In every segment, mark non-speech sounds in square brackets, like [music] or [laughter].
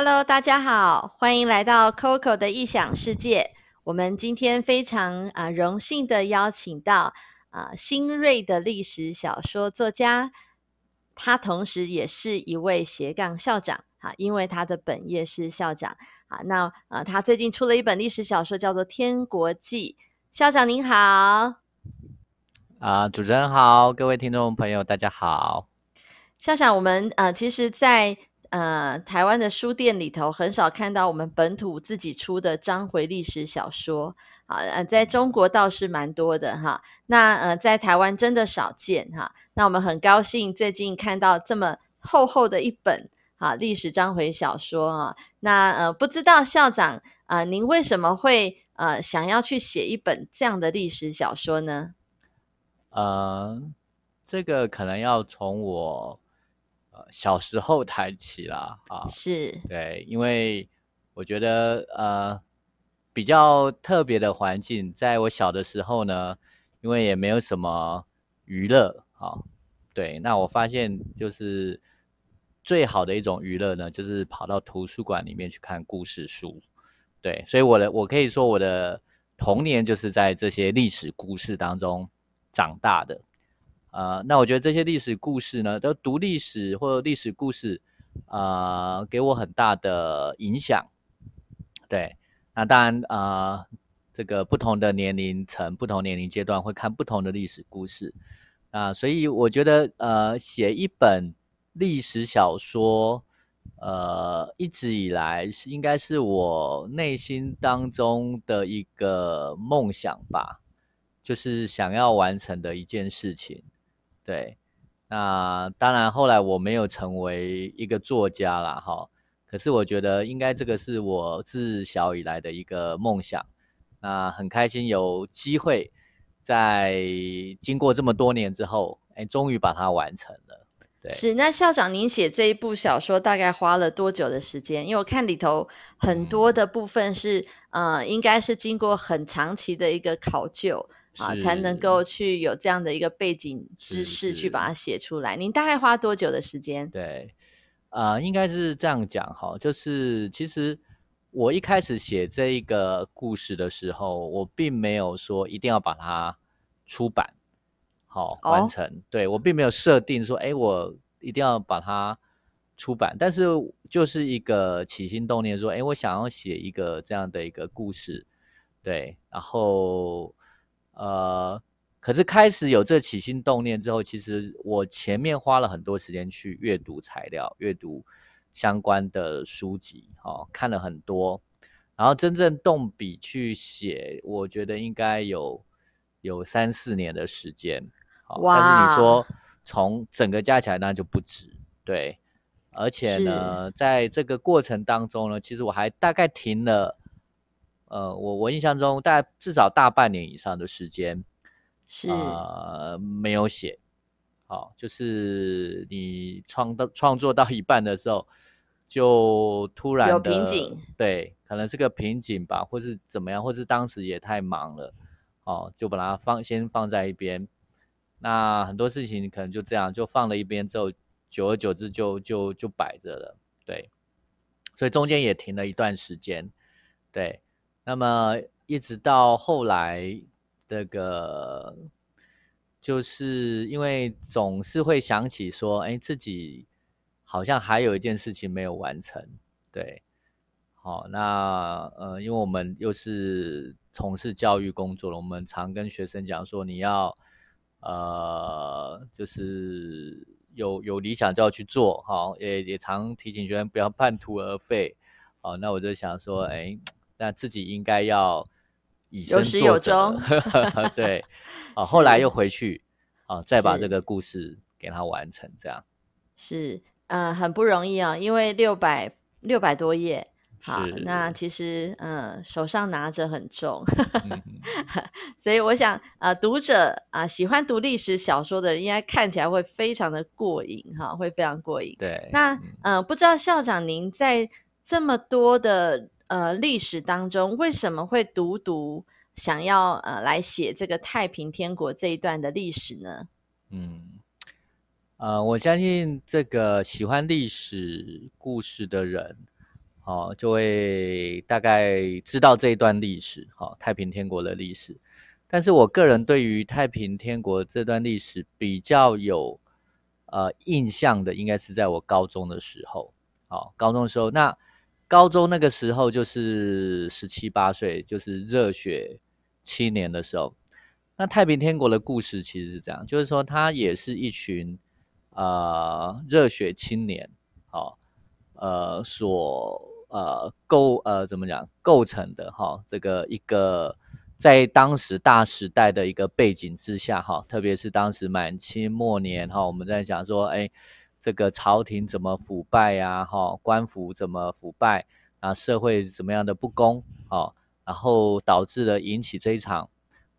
Hello，大家好，欢迎来到 Coco 的异想世界。我们今天非常啊荣幸的邀请到啊新锐的历史小说作家，他同时也是一位斜杠校长啊，因为他的本业是校长啊。那呃，他最近出了一本历史小说，叫做《天国记》。校长您好，啊，主持人好，各位听众朋友大家好。校长，我们呃，其实，在呃，台湾的书店里头很少看到我们本土自己出的章回历史小说，啊，呃，在中国倒是蛮多的哈。那呃，在台湾真的少见哈。那我们很高兴最近看到这么厚厚的一本啊历史章回小说啊。那呃，不知道校长啊，您为什么会呃想要去写一本这样的历史小说呢？呃，这个可能要从我。小时候谈起啦，啊，是对，因为我觉得呃比较特别的环境，在我小的时候呢，因为也没有什么娱乐，啊，对，那我发现就是最好的一种娱乐呢，就是跑到图书馆里面去看故事书，对，所以我的我可以说我的童年就是在这些历史故事当中长大的。呃，那我觉得这些历史故事呢，都读历史或者历史故事，呃，给我很大的影响。对，那当然，呃，这个不同的年龄层、不同年龄阶段会看不同的历史故事。啊，所以我觉得，呃，写一本历史小说，呃，一直以来是应该是我内心当中的一个梦想吧，就是想要完成的一件事情。对，那当然，后来我没有成为一个作家啦，哈。可是我觉得，应该这个是我自小以来的一个梦想。那很开心有机会，在经过这么多年之后，哎，终于把它完成了。对，是。那校长，您写这一部小说大概花了多久的时间？因为我看里头很多的部分是，呃，应该是经过很长期的一个考究。啊，才能够去有这样的一个背景知识去把它写出来。您大概花多久的时间？对，呃，应该是这样讲哈，就是其实我一开始写这一个故事的时候，我并没有说一定要把它出版，好完成。对我并没有设定说，哎，我一定要把它出版。但是就是一个起心动念，说，哎，我想要写一个这样的一个故事，对，然后。呃，可是开始有这起心动念之后，其实我前面花了很多时间去阅读材料、阅读相关的书籍，哈，看了很多，然后真正动笔去写，我觉得应该有有三四年的时间，哇！但是你说从整个加起来那就不止，对，而且呢，在这个过程当中呢，其实我还大概停了。呃，我我印象中，大概至少大半年以上的时间是呃没有写，好，就是你创到创作到一半的时候，就突然有瓶颈，对，可能是个瓶颈吧，或是怎么样，或是当时也太忙了，哦，就把它放先放在一边。那很多事情可能就这样就放了一边之后，久而久之就就就摆着了，对，所以中间也停了一段时间，对。那么一直到后来，这个就是因为总是会想起说，哎，自己好像还有一件事情没有完成，对，好，那呃，因为我们又是从事教育工作了，我们常跟学生讲说，你要呃，就是有有理想就要去做，好，也也常提醒学生不要半途而废，好，那我就想说，哎。那自己应该要以身作则，[laughs] 对，[laughs] 啊，后来又回去，啊，再把这个故事给他完成，这样是，呃，很不容易啊，因为六百六百多页，好，那其实，嗯，手上拿着很重，[laughs] 所以我想，呃，读者啊，喜欢读历史小说的人，应该看起来会非常的过瘾，哈，会非常过瘾。对，那，嗯，不知道校长您在这么多的。呃，历史当中为什么会独独想要呃来写这个太平天国这一段的历史呢？嗯，呃，我相信这个喜欢历史故事的人，哦，就会大概知道这一段历史，哈，太平天国的历史。但是我个人对于太平天国这段历史比较有呃印象的，应该是在我高中的时候，好，高中的时候，那高中那个时候就是十七八岁，就是热血青年的时候。那太平天国的故事其实是这样，就是说他也是一群呃热血青年，好，呃所呃构呃怎么讲构成的哈，这个一个在当时大时代的一个背景之下哈，特别是当时满清末年哈，我们在讲说，哎，这个朝廷怎么腐败呀，哈，官府怎么腐败啊，社会怎么样的不公，哦，然后导致了引起这一场。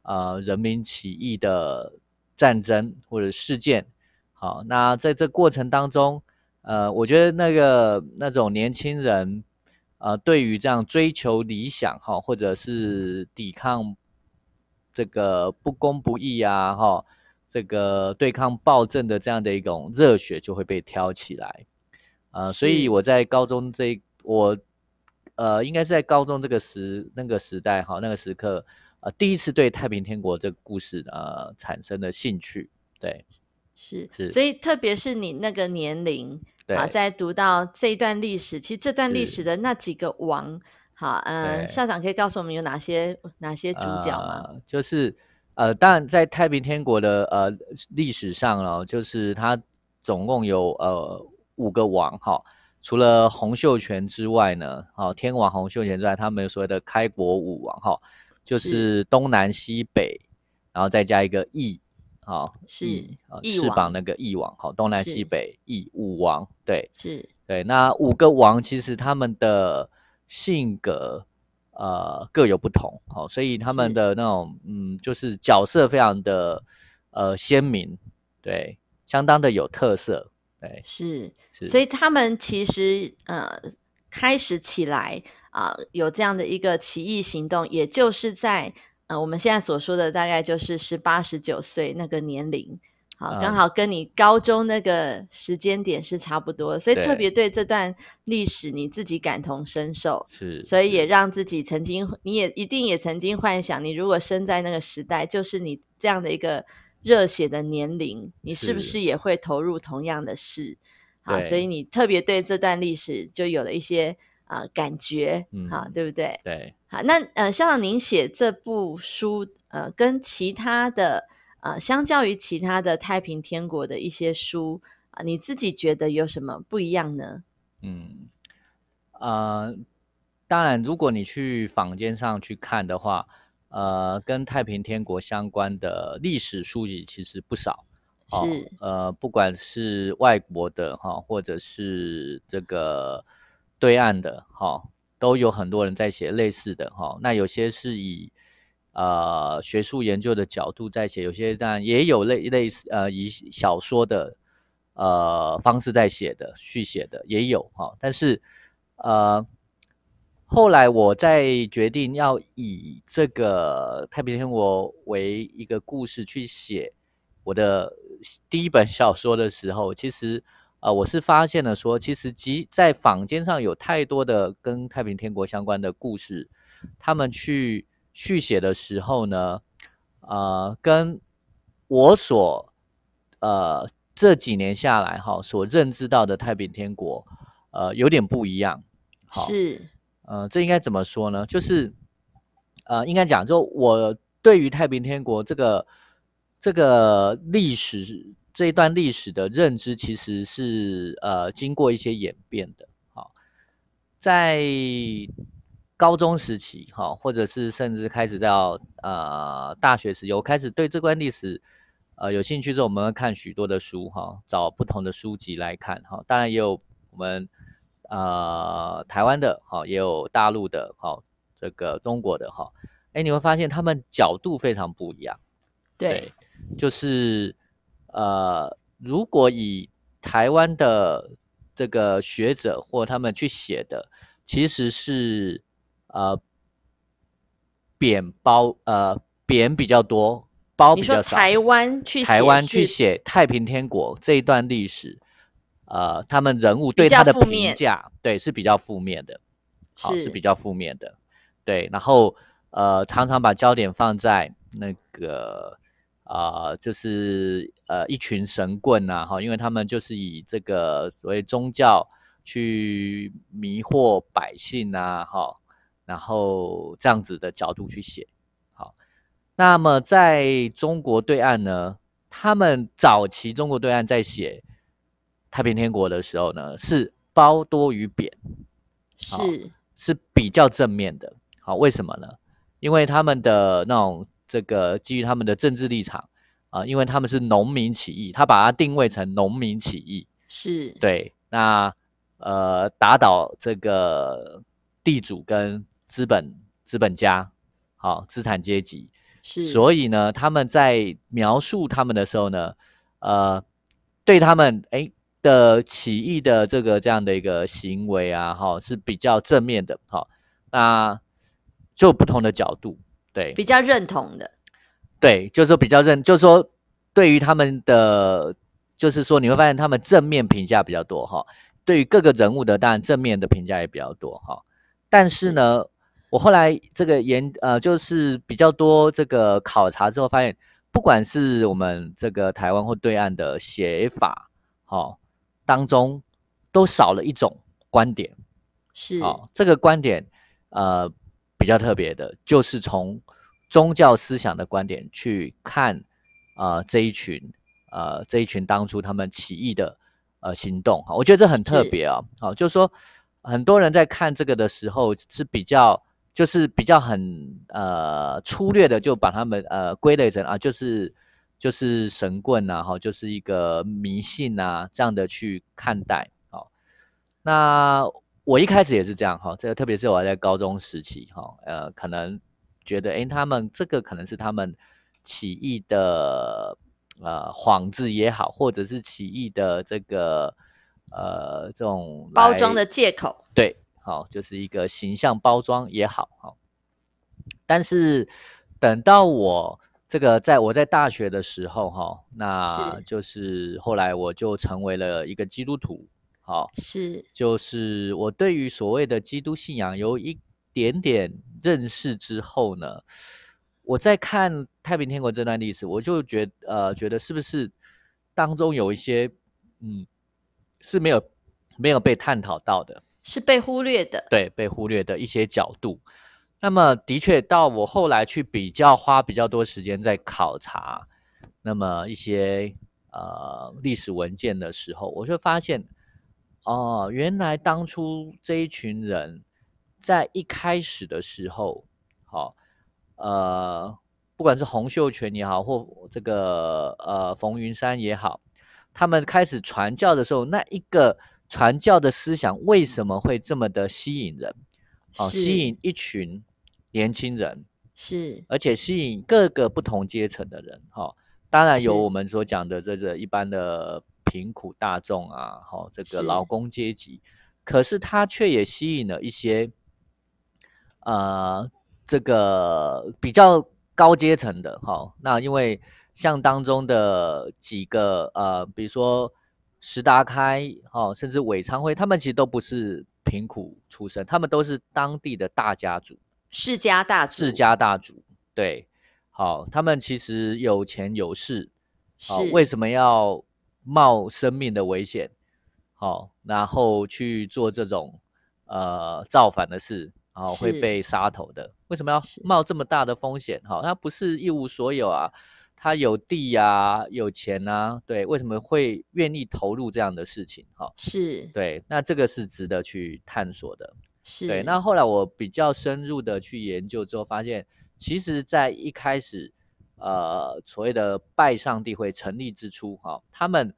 呃，人民起义的战争或者事件，好，那在这过程当中，呃，我觉得那个那种年轻人，呃，对于这样追求理想哈，或者是抵抗这个不公不义啊，哈，这个对抗暴政的这样的一种热血就会被挑起来，呃，所以我在高中这我呃，应该是在高中这个时那个时代哈，那个时刻。呃，第一次对太平天国这个故事呃产生了兴趣，对，是是，所以特别是你那个年龄，啊，在读到这一段历史，其实这段历史的那几个王，好，嗯，校长可以告诉我们有哪些哪些主角吗？就是呃，当然在太平天国的呃历史上哦，就是它总共有呃五个王哈，除了洪秀全之外呢，好，天王洪秀全之外，他们所谓的开国五王哈。就是东南西北，然后再加一个翼，好，是翅膀那个翼王，好，东南西北翼五王，对，是，对，那五个王其实他们的性格呃各有不同，好，所以他们的那种嗯，就是角色非常的呃鲜明，对，相当的有特色，对，是，是所以他们其实呃开始起来。啊，有这样的一个起义行动，也就是在呃我们现在所说的大概就是十八十九岁那个年龄，好，刚好跟你高中那个时间点是差不多，所以特别对这段历史你自己感同身受，是，所以也让自己曾经，你也一定也曾经幻想，你如果生在那个时代，就是你这样的一个热血的年龄，你是不是也会投入同样的事？好，所以你特别对这段历史就有了一些。啊，感觉，好，对不对？对，好，那呃，校长，您写这部书，呃，跟其他的，呃，相较于其他的太平天国的一些书啊，你自己觉得有什么不一样呢？嗯，呃，当然，如果你去坊间上去看的话，呃，跟太平天国相关的历史书籍其实不少，是，呃，不管是外国的哈，或者是这个。对岸的哈都有很多人在写类似的哈，那有些是以呃学术研究的角度在写，有些当然也有类类似呃以小说的呃方式在写的续写的也有哈，但是呃后来我在决定要以这个太平天国为一个故事去写我的第一本小说的时候，其实。啊，我是发现了说，其实即在坊间上有太多的跟太平天国相关的故事，他们去续写的时候呢，呃，跟我所呃这几年下来哈所认知到的太平天国，呃，有点不一样。好是，呃，这应该怎么说呢？就是呃，应该讲，就我对于太平天国这个这个历史。这一段历史的认知其实是呃经过一些演变的，好，在高中时期哈，或者是甚至开始到呃大学时，有开始对这段历史呃有兴趣之后，我们会看许多的书哈，找不同的书籍来看哈，当然也有我们呃台湾的哈，也有大陆的哈，这个中国的哈，哎，你会发现他们角度非常不一样，对，就是。呃，如果以台湾的这个学者或他们去写的，其实是呃扁包呃扁比较多，包比较少。台湾去台湾去写太平天国这一段历史，呃，他们人物对他的评价，对是比较负面的。好是是比较负面的，对，然后呃常常把焦点放在那个呃就是呃一群神棍呐、哈，因为他们就是以这个所谓宗教去迷惑百姓啊，哈，然后这样子的角度去写，好，那么在中国对岸呢，他们早期中国对岸在写太平天国的时候呢，是褒多于贬，好是是比较正面的。好，为什么呢？因为他们的那种这个基于他们的政治立场啊、因为他们是农民起义，他把它定位成农民起义。是，对，那呃打倒这个地主跟资本资本家，好资产阶级。是，所以呢，他们在描述他们的时候呢，呃，对他们哎的起义的这个这样的一个行为啊，哈、是比较正面的，哈、那就不同的角度，对。比较认同的，对，就是说比较认，就是说对于他们的，就是说你会发现他们正面评价比较多哈，对于各个人物的当然正面的评价也比较多哈，但是。呢，我后来这个研呃就是比较多这个考察之后发现，不管是我们这个台湾或对岸的写法，哈、当中都少了一种观点，是，哦、这个观点呃比较特别的，就是从宗教思想的观点去看呃这一群呃这一群当初他们起义的呃行动，哈，我觉得这很特是别啊，好、就是说很多人在看这个的时候是比较。就是比较很呃粗略的就把他们呃归类成啊，就是就是神棍呐、哈，就是一个迷信呐、这样的去看待，哦、那我一开始也是这样哈，这个特别是我还在高中时期哈，呃，可能觉得诶，他们这个可能是他们起义的呃幌子也好，或者是起义的这个呃这种包装的借口，对，好、就是一个形象包装也好，好、但是等到我这个在我在大学的时候，哈、那就是后来我就成为了一个基督徒，好、是。就是我对于所谓的基督信仰有一点点认识之后呢，我在看太平天国这段历史，我就觉呃觉得是不是当中有一些嗯是没有没有被探讨到的，是被忽略的，对被忽略的一些角度。那么的确，到我后来去比较，花比较多时间在考察，那么一些呃历史文件的时候，我就发现，哦，原来当初这一群人在一开始的时候，好、呃，不管是洪秀全也好，或这个呃冯云山也好，他们开始传教的时候，那一个传教的思想为什么会这么的吸引人？哦，吸引一群年轻人，是。而且吸引各个不同阶层的人。哈、当然有我们所讲的这个一般的贫苦大众啊，哈、这个是。劳工阶级，可是它却也吸引了一些呃这个比较高阶层的哈、那因为像当中的几个呃，比如说石达开哦，甚至韦昌辉，他们其实都不是贫苦出身，他们都是当地的大家族。世家大族，世家大族，对，好，他们其实有钱有势，好，是为什么要冒生命的危险，好，然后去做这种呃造反的事，好，会被杀头的？为什么要冒这么大的风险？好，他不是一无所有啊，他有地呀、有钱啊，对，为什么会愿意投入这样的事情？哦，是对，那这个是值得去探索的。是，对，那后来我比较深入的去研究之后，发现其实，在一开始，呃，所谓的拜上帝会成立之初，哈、他们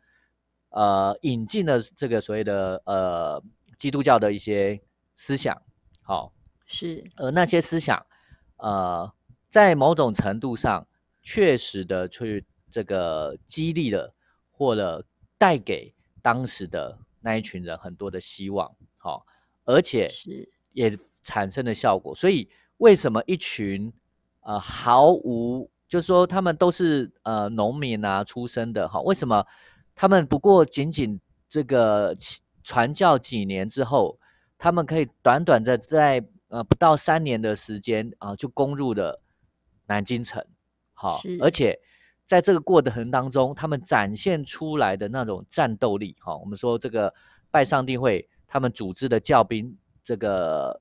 呃引进了这个所谓的呃基督教的一些思想，好、是而那些思想，呃，在某种程度上，确实的去这个激励了，或者带给当时的那一群人很多的希望，好、而且是也产生了效果。所以，为什么一群呃毫无，就是说他们都是呃农民啊出身的，哈，为什么他们不过仅仅这个传教几年之后，他们可以短短的在呃不到三年的时间啊，就攻入了南京城。好，而且在这个过程当中，他们展现出来的那种战斗力，哈，我们说这个拜上帝会他们组织的教兵，这个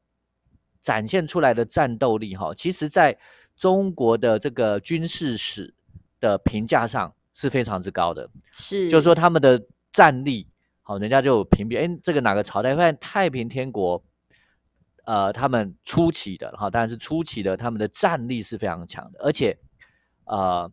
展现出来的战斗力，哈，其实在中国的这个军事史的评价上是非常之高的，是，就是说他们的战力，好，人家就评比，哎，这个哪个朝代？发现太平天国，呃，他们初期的，哈，当然是初期的，他们的战力是非常强的，而且。呃，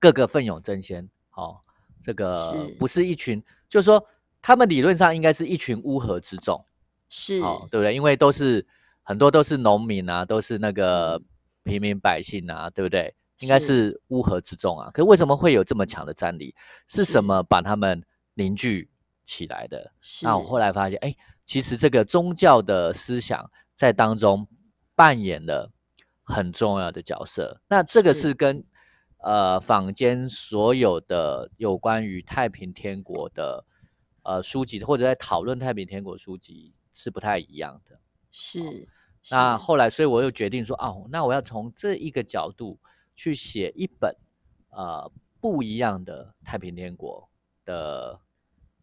各个奋勇争先，哦，这个不是一群，就是说，他们理论上应该是一群乌合之众，是，哦，对不对？因为都是很多都是农民啊，都是那个平民百姓啊，对不对？应该是乌合之众啊。可为什么会有这么强的战力？是什么把他们凝聚起来的？那我后来发现，哎，其实这个宗教的思想在当中扮演了。很重要的角色，那这个是跟呃坊间所有的有关于太平天国的呃书籍，或者在讨论太平天国书籍是不太一样的。是，那后来，所以我又决定说，哦，那我要从这一个角度去写一本呃不一样的太平天国的。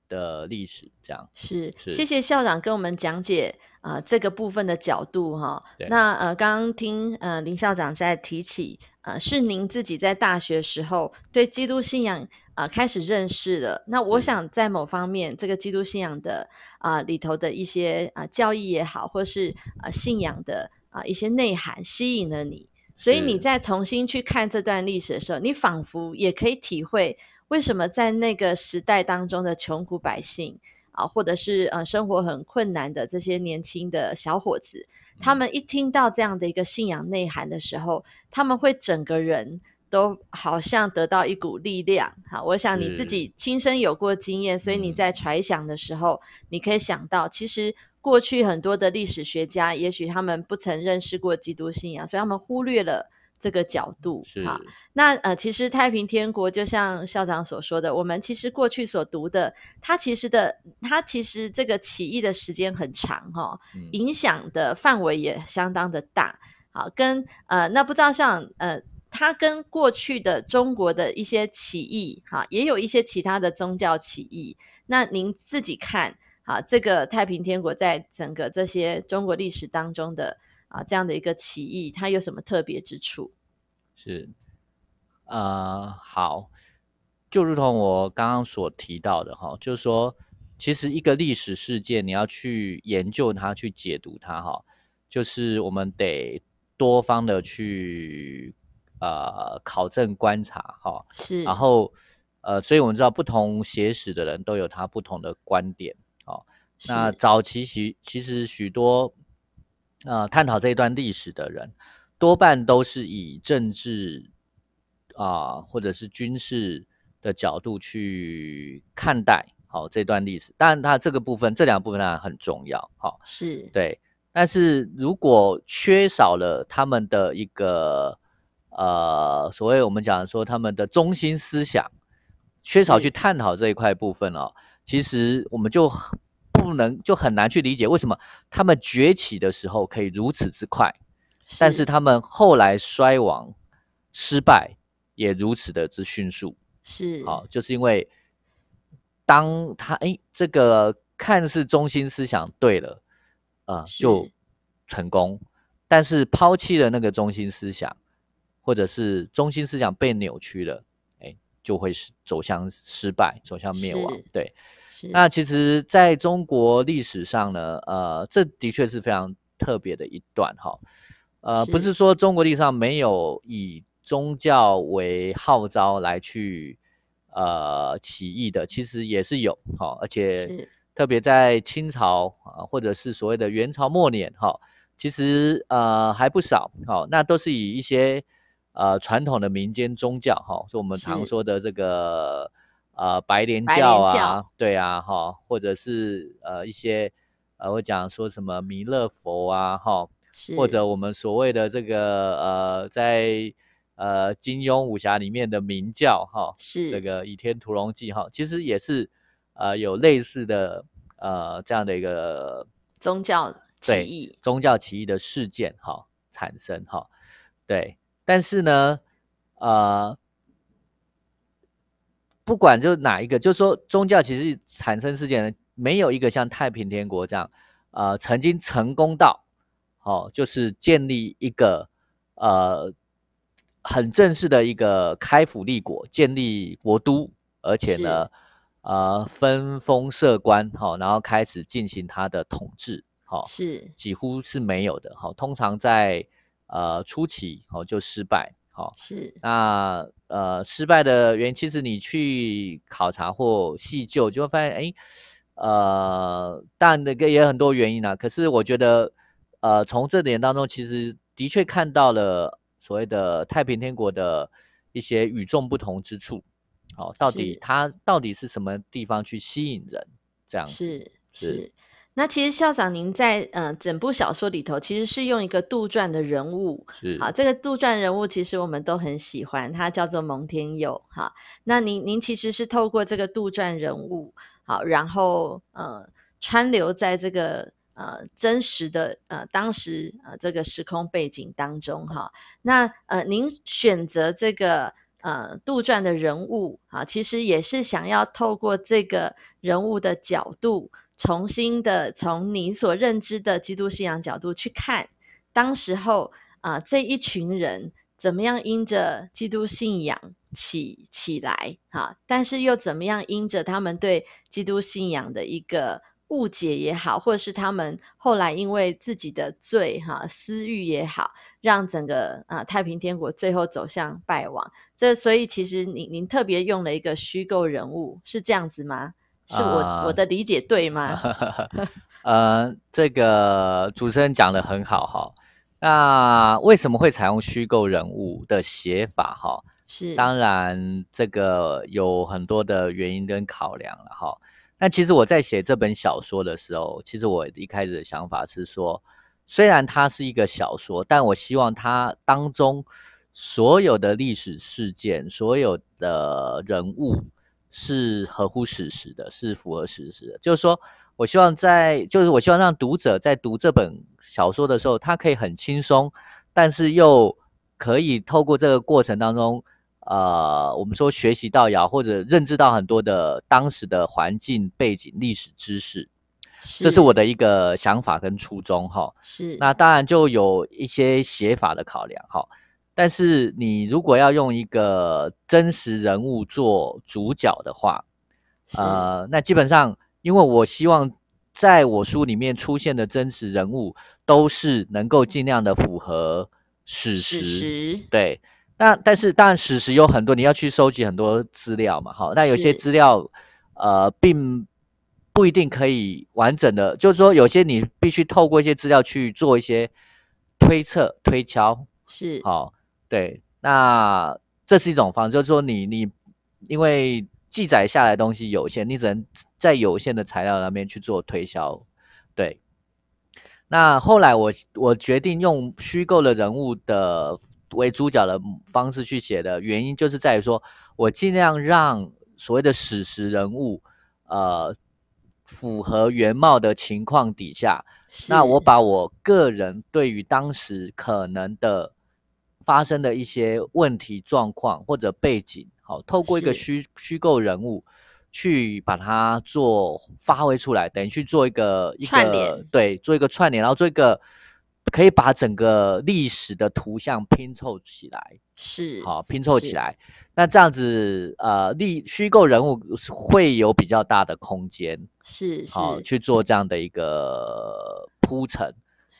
的历史这样是，谢谢校长跟我们讲解啊这个部分的角度哈。那呃，刚刚听呃林校长在提起呃，是您自己在大学时候对基督信仰啊开始认识了。那我想在某方面，这个基督信仰的啊里头的一些啊教义也好，或是啊信仰的啊一些内涵吸引了你，所以你在重新去看这段历史的时候，你仿佛也可以体会。为什么在那个时代当中的穷苦百姓啊，或者是呃生活很困难的这些年轻的小伙子，他们一听到这样的一个信仰内涵的时候，他们会整个人都好像得到一股力量。好，我想你自己亲身有过经验，所以你在揣想的时候，你可以想到，其实过去很多的历史学家，也许他们不曾认识过基督信仰，所以他们忽略了。这个角度哈，那呃，其实太平天国就像校长所说的，我们其实过去所读的，它其实的，它其实这个起义的时间很长哈，影响的范围也相当的大。好，跟呃，那不知道像呃，它跟过去的中国的一些起义哈，也有一些其他的宗教起义。那您自己看啊，这个太平天国在整个这些中国历史当中的。啊，这样的一个起义，它有什么特别之处？是，呃，好，就如同我刚刚所提到的哈，就是说，其实一个历史事件，你要去研究它、去解读它，哈，就是我们得多方的去呃考证观察，哈，是，然后呃，所以我们知道不同写史的人都有他不同的观点，哦，那早期其其实许多。呃，探讨这一段历史的人，多半都是以政治啊，或者是军事的角度去看待好这段历史。当然，它这个部分，这两部分当然很重要，好，是对。但是如果缺少了他们的一个呃，所谓我们讲说他们的中心思想，缺少去探讨这一块部分哦，其实我们就。不能就很难去理解为什么他们崛起的时候可以如此之快，但是他们后来衰亡、失败也如此的之迅速。是，好，就是因为当他哎，这个看似中心思想对了，啊，就成功；但是抛弃了那个中心思想，或者是中心思想被扭曲了，哎，就会是走向失败，走向灭亡。对。那其实，在中国历史上呢，呃，这的确是非常特别的一段哈。呃，不是说中国历史上没有以宗教为号召来去呃起义的，其实也是有哈，而且特别在清朝啊，或者是所谓的元朝末年哈，其实呃还不少哈。那都是以一些呃传统的民间宗教哈，就我们常说的这个。呃，白莲教啊，对啊，哈，或者是呃一些呃，我讲说什么弥勒佛啊，哈，或者我们所谓的这个呃，在呃金庸武侠里面的明教，哈，是。这个倚天屠龙记，哈，其实也是呃有类似的呃这样的一个宗教起对义，宗教起义的事件哈、产生哈、对，但是呢，呃，不管就哪一个，就说宗教其实产生事件呢，没有一个像太平天国这样，呃，曾经成功到，哦，就是建立一个呃很正式的一个开府立国，建立国都，而且呢，呃，分封设官，好、然后开始进行他的统治，好、是。几乎是没有的，好、通常在呃初期，好、就失败，好、是那呃，失败的原因，其实你去考察或细究，就会发现，哎，呃，但那个也有很多原因啊。可是我觉得，呃，从这点当中，其实的确看到了所谓的太平天国的一些与众不同之处。好、到底是它到底是什么地方去吸引人？这样子是是是。那其实校长您在呃整部小说里头，其实是用一个杜撰的人物，是好，这个杜撰人物其实我们都很喜欢，他叫做蒙天佑哈。那您您其实是透过这个杜撰人物，好，然后呃川流在这个呃真实的呃当时呃这个时空背景当中哈。那呃您选择这个呃杜撰的人物啊，其实也是想要透过这个人物的角度。重新的从你所认知的基督信仰角度去看，当时候啊、这一群人怎么样因着基督信仰起起来哈、但是又怎么样因着他们对基督信仰的一个误解也好，或者是他们后来因为自己的罪哈、私欲也好，让整个啊、太平天国最后走向败亡。这所以其实您您特别用了一个虚构人物，是这样子吗？是我、啊我的理解对吗？[laughs] 呃，这个主持人讲的很好哈。那为什么会采用虚构人物的写法哈？是，当然，这个有很多的原因跟考量了哈。但其实我在写这本小说的时候，其实我一开始的想法是说，虽然它是一个小说，但我希望它当中所有的历史事件、所有的人物是合乎史实的，是符合史实的。就是说我希望在，就是我希望让读者在读这本小说的时候，他可以很轻松，但是又可以透过这个过程当中。呃，我们说学习到也好，或者认知到很多的当时的环境背景、历史知识，这是我的一个想法跟初衷哈。是那当然就有一些写法的考量哈。但是你如果要用一个真实人物做主角的话，呃，那基本上因为我希望在我书里面出现的真实人物都是能够尽量的符合史实对。那但是当然史实有很多，你要去收集很多资料嘛，好，那有些资料呃并不一定可以完整的，就是说有些你必须透过一些资料去做一些推测、推敲，是。好，对，那这是一种方式，就是说你你因为记载下来的东西有限，你只能在有限的材料那边去做推销，对。那后来我我决定用虚构的人物的为主角的方式去写的原因，就是在于说我尽量让所谓的史实人物，呃，符合原貌的情况底下，那我把我个人对于当时可能的发生的一些问题状况或者背景，好，透过一个是虚虚构人物去把它做发挥出来，等于去做一个一个对，做一个串联，然后做一个可以把整个历史的图像拼凑起来，是好拼凑起是来。那这样子，呃，历虚构人物会有比较大的空间，是好是去做这样的一个铺陈。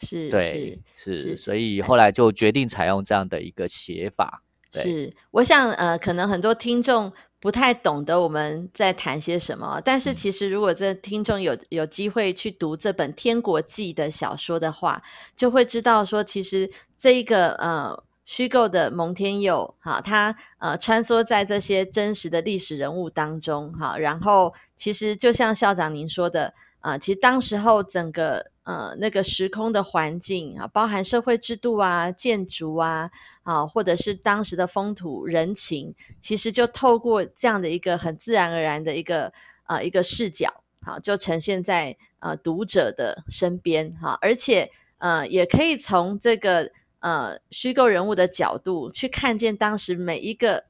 是对，是是，所以后来就决定采用这样的一个写法。是，我想呃，可能很多听众不太懂得我们在谈些什么，但是嗯其实如果这听众有有机会去读这本《天国记》的小说的话，就会知道说，其实这一个呃虚构的蒙天佑，哈，他呃穿梭在这些真实的历史人物当中，哈，然后其实就像校长您说的，啊、其实当时候整个呃那个时空的环境啊，包含社会制度啊、建筑啊，啊，或者是当时的风土人情，其实就透过这样的一个很自然而然的一个呃一个视角好，就呈现在呃读者的身边哈，而且呃也可以从这个呃虚构人物的角度去看见当时每一个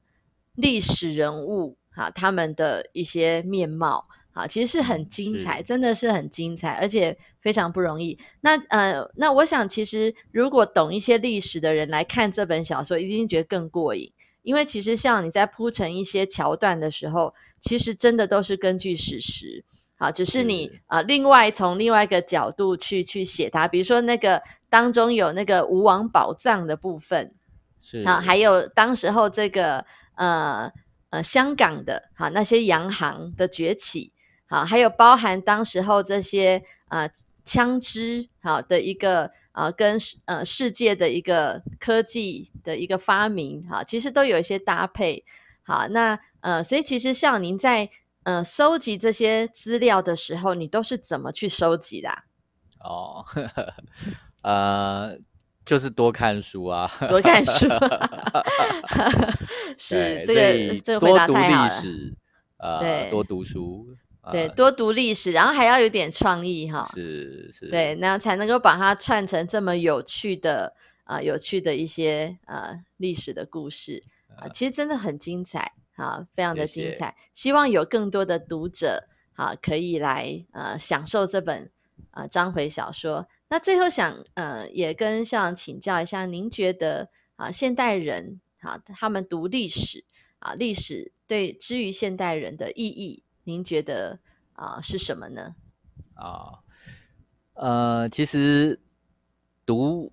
历史人物哈他们的一些面貌。好，其实是很精彩，真的是很精彩，而且非常不容易。那呃，那我想，其实如果懂一些历史的人来看这本小说，一定觉得更过瘾。因为其实像你在铺成一些桥段的时候，其实真的都是根据史实。好，只是你啊，另外从另外一个角度去去写它。比如说那个当中有那个吴王宝藏的部分，是啊，还有当时候这个呃呃香港的哈那些洋行的崛起。好，还有包含当时候这些啊枪支好的一个啊跟呃世界的一个科技的一个发明哈，其实都有一些搭配。好，那呃，所以其实像您在呃收集这些资料的时候，你都是怎么去收集的？哦，[laughs] 呃，就是多看书啊，多看书，[laughs] [laughs] 是这个这个回答太好了。呃，多读书。对，多读历史，然后还要有点创意哈。是是。对，那才能够把它串成这么有趣的啊，有趣的一些呃历史的故事啊，其实真的很精彩啊，非常的精彩。希望有更多的读者啊，可以来呃享受这本啊章回小说。那最后想呃也跟校长请教一下，您觉得啊现代人啊他们读历史啊历史对之于现代人的意义？您觉得啊是什么呢？啊，呃，其实读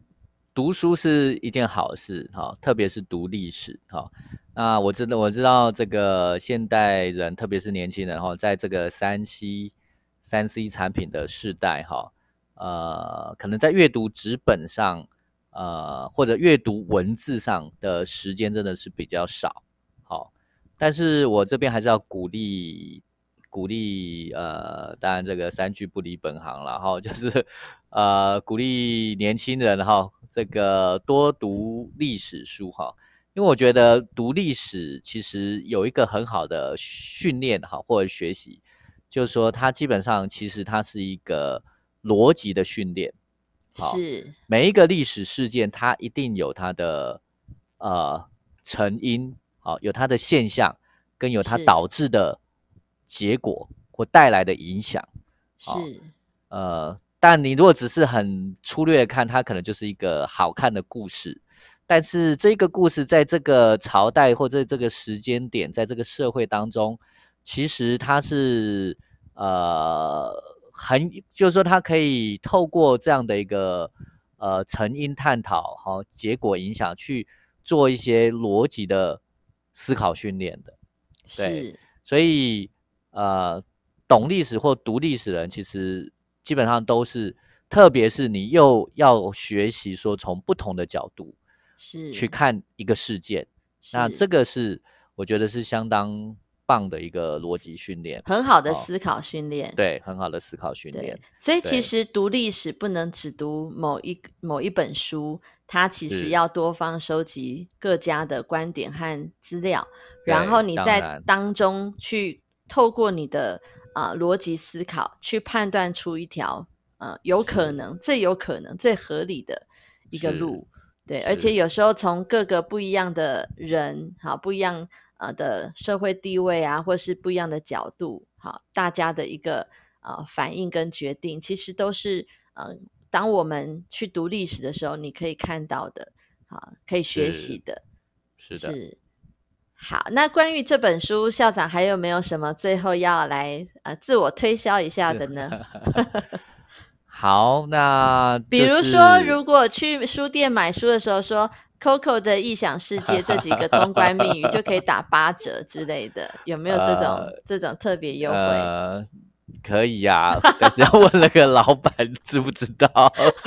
读书是一件好事哈，特别是读历史哈。那我知道，我知道这个现代人，特别是年轻人哈，在这个三 C 三 C 产品的时代哈，呃，可能在阅读纸本上，呃，或者阅读文字上的时间真的是比较少。好，但是我这边还是要鼓励。鼓励呃，当然这个三句不离本行了哈，就是呃鼓励年轻人哈，这个多读历史书哈，因为我觉得读历史其实有一个很好的训练哈，或者学习，就是说它基本上其实它是一个逻辑的训练，是每一个历史事件它一定有它的呃成因，好有它的现象，跟有它导致的。结果或带来的影响是呃，但你如果只是很粗略的看，它可能就是一个好看的故事。但是这个故事在这个朝代或者这个时间点，在这个社会当中，其实它是呃很，就是说它可以透过这样的一个呃成因探讨和结果影响去做一些逻辑的思考训练的。对，所以。呃，懂历史或读历史的人，其实基本上都是，特别是你又要学习说从不同的角度是去看一个事件，那这个是我觉得是相当棒的一个逻辑训练，很好的思考训练，对，很好的思考训练。所以其实读历史不能只读某一某一本书，它其实要多方收集各家的观点和资料，然后你在当中去。透过你的啊逻辑思考，去判断出一条呃有可能、最有可能、最合理的一个路，对。而且有时候从各个不一样的人，好不一样呃的社会地位啊，或是不一样的角度，好，大家的一个呃反应跟决定，其实都是呃，当我们去读历史的时候，你可以看到的，好，可以学习的，是的。好，那关于这本书，校长还有没有什么最后要来呃自我推销一下的呢？[laughs] 好，那比如说，如果去书店买书的时候说 “Coco 的异想世界”这几个通关密语，就可以打八折之类的，有没有这种 [laughs] 这种特别优惠？可以呀，但是要问那个老板知不知道，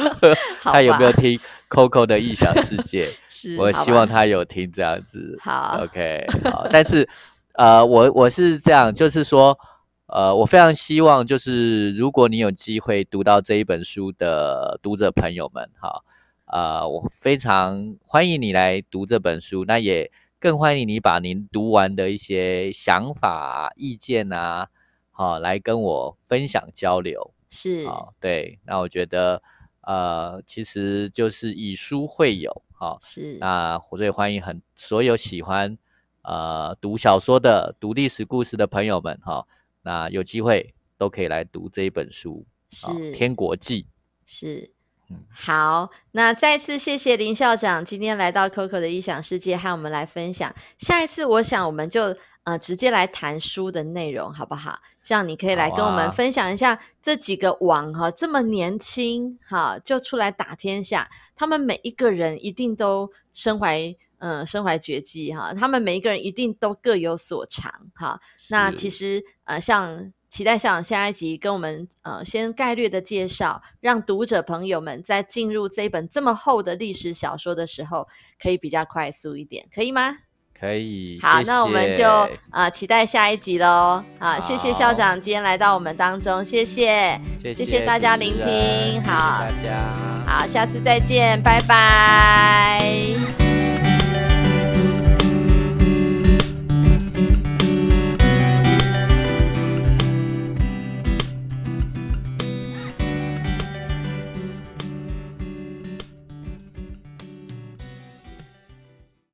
[laughs] 他有没有听 Coco 的异想世界？[laughs] 是，我希望他有听这样子。好，OK，好。但是，呃，我我是这样，就是说，呃，我非常希望，就是如果你有机会读到这一本书的读者朋友们，哈，呃，我非常欢迎你来读这本书，那也更欢迎你把您读完的一些想法、意见啊。好、来跟我分享交流。是，好、对，那我觉得呃，其实就是以书会友，好、是，那我最欢迎很所有喜欢呃读小说的、读历史故事的朋友们，哈、那有机会都可以来读这一本书，好是，天国记》。是嗯。好，那再次谢谢林校长今天来到 Coco 的异想世界和我们来分享。下一次我想我们就呃直接来谈书的内容，好不好？这样你可以来跟我们啊分享一下这几个王哈，这么年轻哈就出来打天下，他们每一个人一定都身怀嗯、呃身怀绝技哈，他们每一个人一定都各有所长哈。那其实呃，像期待校长下一集跟我们呃先概略的介绍，让读者朋友们在进入这一本这么厚的历史小说的时候，可以比较快速一点，可以吗？可以，好，谢那我们就呃期待下一集喽。好，谢谢校长今天来到我们当中，谢谢。谢谢谢大家聆听好大家。好，下次再见，拜拜。